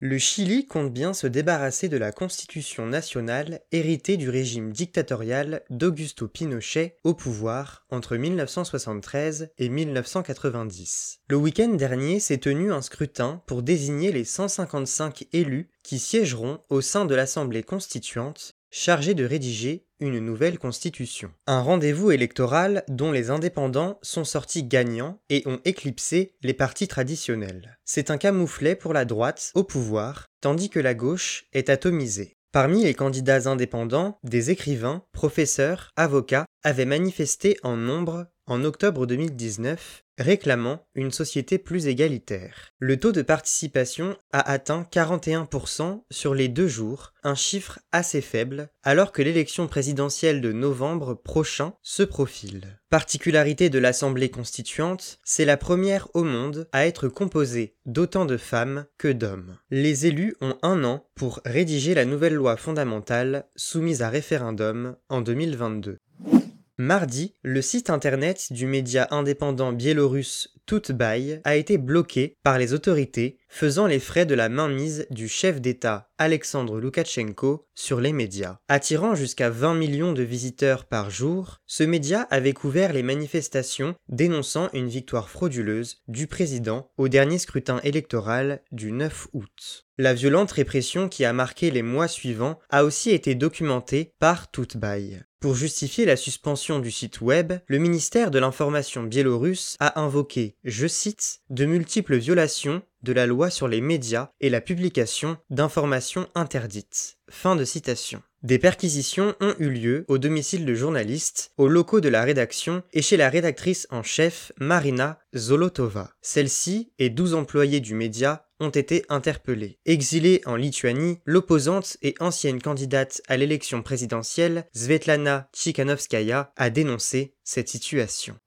Le Chili compte bien se débarrasser de la constitution nationale héritée du régime dictatorial d'Augusto Pinochet au pouvoir entre 1973 et 1990. Le week-end dernier s'est tenu un scrutin pour désigner les 155 élus qui siégeront au sein de l'Assemblée constituante chargée de rédiger une nouvelle constitution. Un rendez-vous électoral dont les indépendants sont sortis gagnants et ont éclipsé les partis traditionnels. C'est un camouflet pour la droite au pouvoir, tandis que la gauche est atomisée. Parmi les candidats indépendants, des écrivains, professeurs, avocats avaient manifesté en nombre en octobre 2019 réclamant une société plus égalitaire. Le taux de participation a atteint 41% sur les deux jours, un chiffre assez faible, alors que l'élection présidentielle de novembre prochain se profile. Particularité de l'Assemblée constituante, c'est la première au monde à être composée d'autant de femmes que d'hommes. Les élus ont un an pour rédiger la nouvelle loi fondamentale soumise à référendum en 2022. Mardi, le site internet du média indépendant biélorusse Tutbaï a été bloqué par les autorités, faisant les frais de la mainmise du chef d'État Alexandre Loukachenko sur les médias. Attirant jusqu'à 20 millions de visiteurs par jour, ce média avait couvert les manifestations dénonçant une victoire frauduleuse du président au dernier scrutin électoral du 9 août. La violente répression qui a marqué les mois suivants a aussi été documentée par Tutbaï. Pour justifier la suspension du site web, le ministère de l'Information biélorusse a invoqué, je cite, de multiples violations de la loi sur les médias et la publication d'informations interdites. Fin de citation. Des perquisitions ont eu lieu au domicile de journalistes, aux locaux de la rédaction et chez la rédactrice en chef Marina Zolotova. Celle-ci et 12 employés du média ont été interpellés. Exilée en Lituanie, l'opposante et ancienne candidate à l'élection présidentielle, Svetlana Tsikhanovskaya, a dénoncé cette situation.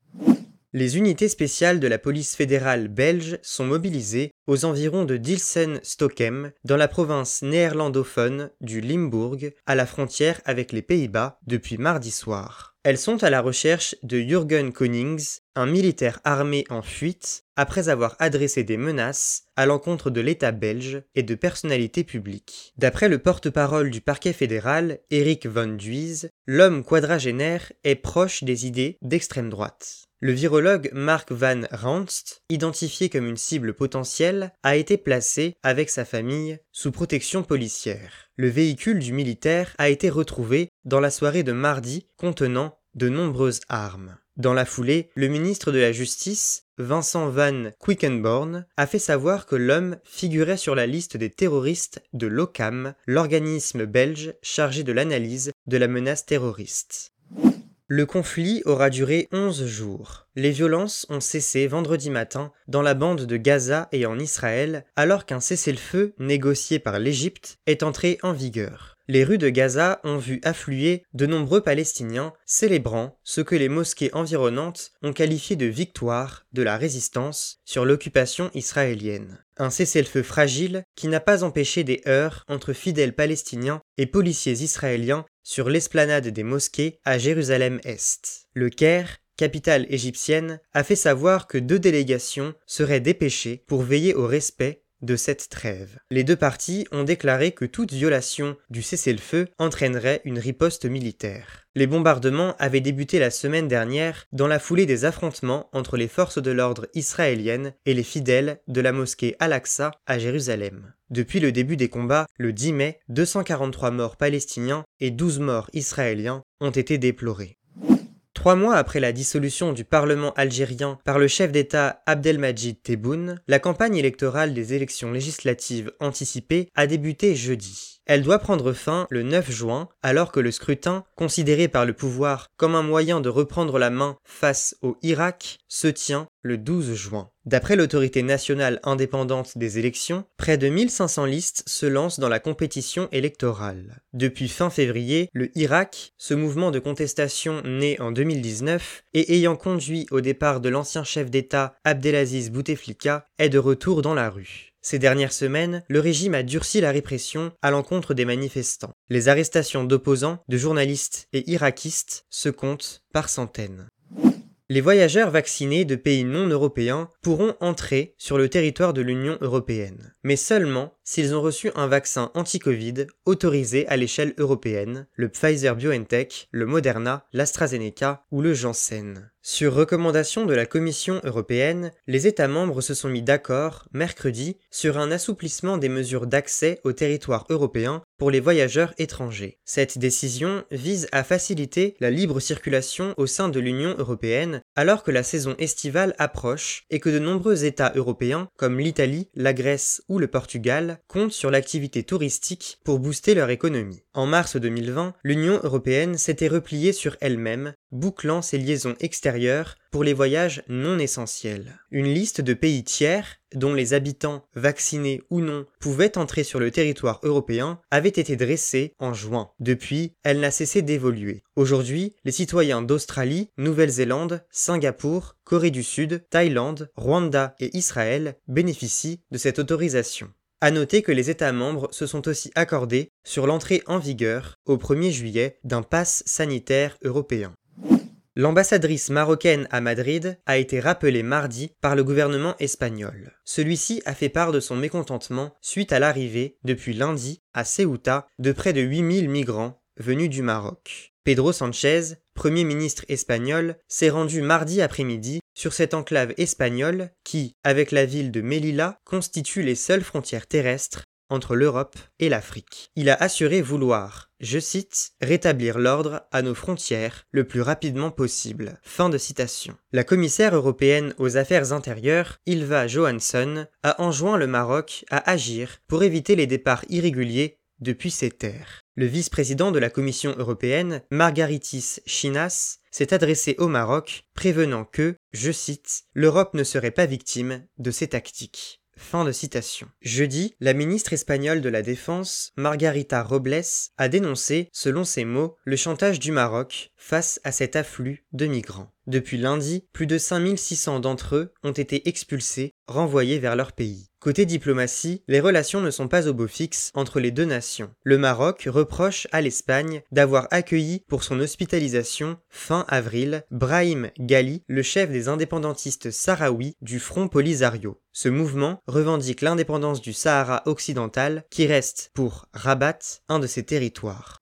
Les unités spéciales de la police fédérale belge sont mobilisées aux environs de Dilsen-Stockhem, dans la province néerlandophone du Limbourg, à la frontière avec les Pays-Bas, depuis mardi soir. Elles sont à la recherche de Jürgen Konings, un militaire armé en fuite, après avoir adressé des menaces à l'encontre de l'État belge et de personnalités publiques. D'après le porte-parole du parquet fédéral, Eric Van Duys, l'homme quadragénaire est proche des idées d'extrême droite. Le virologue Mark Van Ranst, identifié comme une cible potentielle, a été placé, avec sa famille, sous protection policière. Le véhicule du militaire a été retrouvé dans la soirée de mardi contenant de nombreuses armes. Dans la foulée, le ministre de la Justice, Vincent Van Quickenborn, a fait savoir que l'homme figurait sur la liste des terroristes de l'OCAM, l'organisme belge chargé de l'analyse de la menace terroriste. Le conflit aura duré 11 jours. Les violences ont cessé vendredi matin dans la bande de Gaza et en Israël, alors qu'un cessez-le-feu négocié par l'Égypte est entré en vigueur. Les rues de Gaza ont vu affluer de nombreux Palestiniens célébrant ce que les mosquées environnantes ont qualifié de victoire de la résistance sur l'occupation israélienne. Un cessez-le-feu fragile qui n'a pas empêché des heurts entre fidèles palestiniens et policiers israéliens sur l'esplanade des mosquées à Jérusalem-Est. Le Caire, capitale égyptienne, a fait savoir que deux délégations seraient dépêchées pour veiller au respect de cette trêve. Les deux parties ont déclaré que toute violation du cessez-le-feu entraînerait une riposte militaire. Les bombardements avaient débuté la semaine dernière dans la foulée des affrontements entre les forces de l'ordre israéliennes et les fidèles de la mosquée Al-Aqsa à Jérusalem. Depuis le début des combats, le 10 mai, 243 morts palestiniens et 12 morts israéliens ont été déplorés. Trois mois après la dissolution du Parlement algérien par le chef d'État Abdelmajid Tebboune, la campagne électorale des élections législatives anticipées a débuté jeudi. Elle doit prendre fin le 9 juin, alors que le scrutin, considéré par le pouvoir comme un moyen de reprendre la main face au Irak, se tient le 12 juin. D'après l'autorité nationale indépendante des élections, près de 1500 listes se lancent dans la compétition électorale. Depuis fin février, le Irak, ce mouvement de contestation né en 2019 et ayant conduit au départ de l'ancien chef d'État Abdelaziz Bouteflika, est de retour dans la rue. Ces dernières semaines, le régime a durci la répression à l'encontre des manifestants. Les arrestations d'opposants, de journalistes et irakistes se comptent par centaines. Les voyageurs vaccinés de pays non européens pourront entrer sur le territoire de l'Union européenne, mais seulement s'ils ont reçu un vaccin anti-Covid autorisé à l'échelle européenne, le Pfizer BioNTech, le Moderna, l'AstraZeneca ou le Janssen. Sur recommandation de la Commission européenne, les États membres se sont mis d'accord, mercredi, sur un assouplissement des mesures d'accès au territoire européen pour les voyageurs étrangers. Cette décision vise à faciliter la libre circulation au sein de l'Union européenne alors que la saison estivale approche et que de nombreux États européens, comme l'Italie, la Grèce ou le Portugal, comptent sur l'activité touristique pour booster leur économie. En mars 2020, l'Union européenne s'était repliée sur elle-même, bouclant ses liaisons extérieures pour les voyages non essentiels. Une liste de pays tiers, dont les habitants, vaccinés ou non, pouvaient entrer sur le territoire européen, avait été dressée en juin. Depuis, elle n'a cessé d'évoluer. Aujourd'hui, les citoyens d'Australie, Nouvelle-Zélande, Singapour, Corée du Sud, Thaïlande, Rwanda et Israël bénéficient de cette autorisation. À noter que les États membres se sont aussi accordés sur l'entrée en vigueur, au 1er juillet, d'un pass sanitaire européen. L'ambassadrice marocaine à Madrid a été rappelée mardi par le gouvernement espagnol. Celui-ci a fait part de son mécontentement suite à l'arrivée, depuis lundi, à Ceuta, de près de 8000 migrants venus du Maroc. Pedro Sanchez, Premier ministre espagnol, s'est rendu mardi après-midi sur cette enclave espagnole qui, avec la ville de Melilla, constitue les seules frontières terrestres entre l'Europe et l'Afrique. Il a assuré vouloir, je cite, rétablir l'ordre à nos frontières le plus rapidement possible. Fin de citation. La commissaire européenne aux affaires intérieures, Ilva Johansson, a enjoint le Maroc à agir pour éviter les départs irréguliers depuis ces terres. Le vice-président de la Commission européenne, Margaritis Chinas, s'est adressé au Maroc, prévenant que, je cite, l'Europe ne serait pas victime de ces tactiques. Fin de citation. Jeudi, la ministre espagnole de la Défense, Margarita Robles, a dénoncé, selon ses mots, le chantage du Maroc face à cet afflux de migrants. Depuis lundi, plus de 5600 d'entre eux ont été expulsés, renvoyés vers leur pays. Côté diplomatie, les relations ne sont pas au beau fixe entre les deux nations. Le Maroc reproche à l'Espagne d'avoir accueilli pour son hospitalisation fin avril Brahim Ghali, le chef des indépendantistes sahraouis du Front Polisario. Ce mouvement revendique l'indépendance du Sahara occidental qui reste, pour Rabat, un de ses territoires.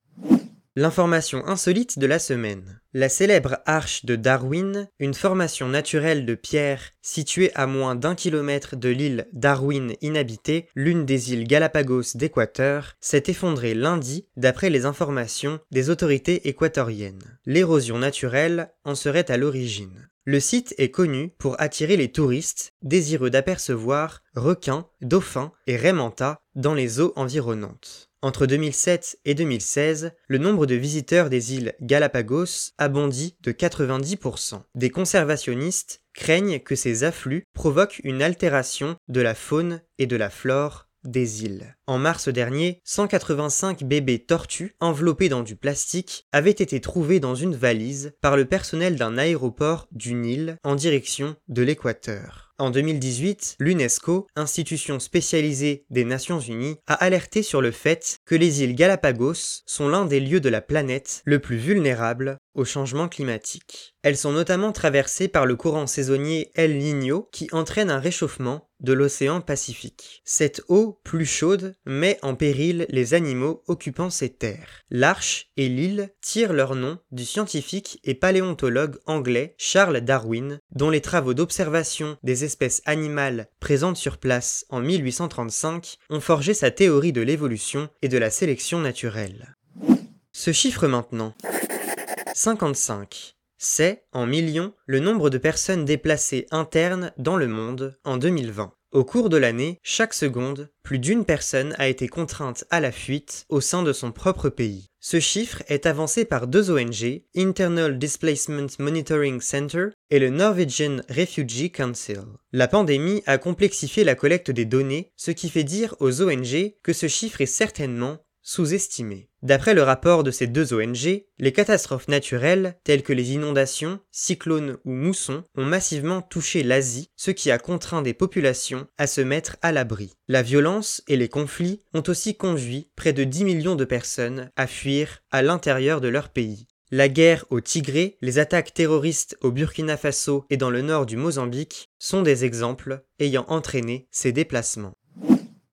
L'information insolite de la semaine. La célèbre arche de Darwin, une formation naturelle de pierre située à moins d'un kilomètre de l'île Darwin inhabitée, l'une des îles Galapagos d'Équateur, s'est effondrée lundi d'après les informations des autorités équatoriennes. L'érosion naturelle en serait à l'origine. Le site est connu pour attirer les touristes désireux d'apercevoir requins, dauphins et raimentas dans les eaux environnantes. Entre 2007 et 2016, le nombre de visiteurs des îles Galapagos a bondi de 90%. Des conservationnistes craignent que ces afflux provoquent une altération de la faune et de la flore des îles. En mars dernier, 185 bébés tortues enveloppés dans du plastique avaient été trouvés dans une valise par le personnel d'un aéroport du Nil en direction de l'équateur. En 2018, l'UNESCO, institution spécialisée des Nations Unies, a alerté sur le fait que les îles Galapagos sont l'un des lieux de la planète le plus vulnérable au changement climatique. Elles sont notamment traversées par le courant saisonnier El Niño qui entraîne un réchauffement de l'océan Pacifique. Cette eau plus chaude met en péril les animaux occupant ces terres. L'arche et l'île tirent leur nom du scientifique et paléontologue anglais Charles Darwin, dont les travaux d'observation des espèces animales présentes sur place en 1835 ont forgé sa théorie de l'évolution et de la sélection naturelle. Ce chiffre maintenant. 55. C'est, en millions, le nombre de personnes déplacées internes dans le monde en 2020. Au cours de l'année, chaque seconde, plus d'une personne a été contrainte à la fuite au sein de son propre pays. Ce chiffre est avancé par deux ONG, Internal Displacement Monitoring Center et le Norwegian Refugee Council. La pandémie a complexifié la collecte des données, ce qui fait dire aux ONG que ce chiffre est certainement sous-estimée. D'après le rapport de ces deux ONG, les catastrophes naturelles, telles que les inondations, cyclones ou moussons, ont massivement touché l'Asie, ce qui a contraint des populations à se mettre à l'abri. La violence et les conflits ont aussi conduit près de 10 millions de personnes à fuir à l'intérieur de leur pays. La guerre au Tigré, les attaques terroristes au Burkina Faso et dans le nord du Mozambique sont des exemples ayant entraîné ces déplacements.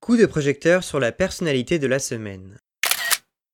Coup de projecteur sur la personnalité de la semaine.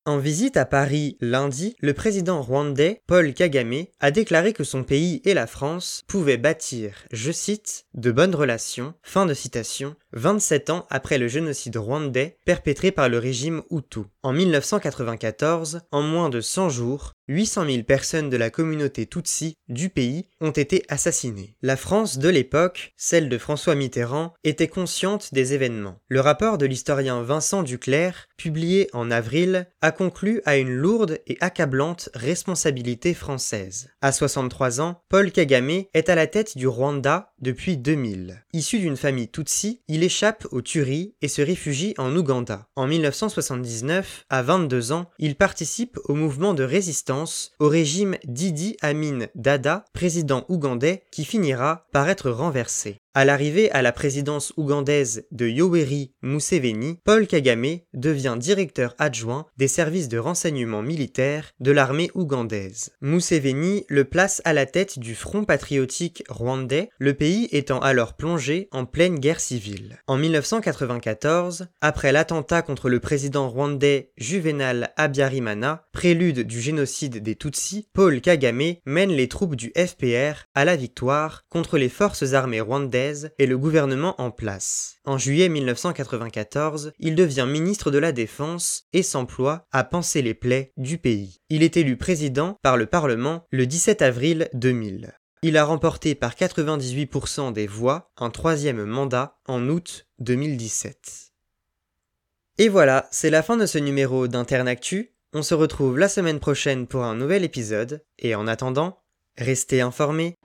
En visite à Paris lundi, le président rwandais Paul Kagame a déclaré que son pays et la France pouvaient bâtir, je cite, de bonnes relations, fin de citation, 27 ans après le génocide rwandais perpétré par le régime Hutu. En 1994, en moins de 100 jours, 800 000 personnes de la communauté Tutsi du pays ont été assassinées. La France de l'époque, celle de François Mitterrand, était consciente des événements. Le rapport de l'historien Vincent Duclerc, publié en avril, a conclu à une lourde et accablante responsabilité française. À 63 ans, Paul Kagame est à la tête du Rwanda depuis 2000. Issu d'une famille Tutsi, il échappe aux tueries et se réfugie en Ouganda. En 1979, à 22 ans, il participe au mouvement de résistance au régime d'Idi Amin Dada, président ougandais, qui finira par être renversé. À l'arrivée à la présidence ougandaise de Yoweri Museveni, Paul Kagame devient directeur adjoint des services de renseignement militaire de l'armée ougandaise. Museveni le place à la tête du Front patriotique rwandais, le pays étant alors plongé en pleine guerre civile. En 1994, après l'attentat contre le président rwandais Juvenal Abiyarimana, prélude du génocide des Tutsis, Paul Kagame mène les troupes du FPR à la victoire contre les forces armées rwandaises et le gouvernement en place. En juillet 1994, il devient ministre de la Défense et s'emploie à panser les plaies du pays. Il est élu président par le Parlement le 17 avril 2000. Il a remporté par 98% des voix un troisième mandat en août 2017. Et voilà, c'est la fin de ce numéro d'Internactu. On se retrouve la semaine prochaine pour un nouvel épisode, et en attendant, restez informés.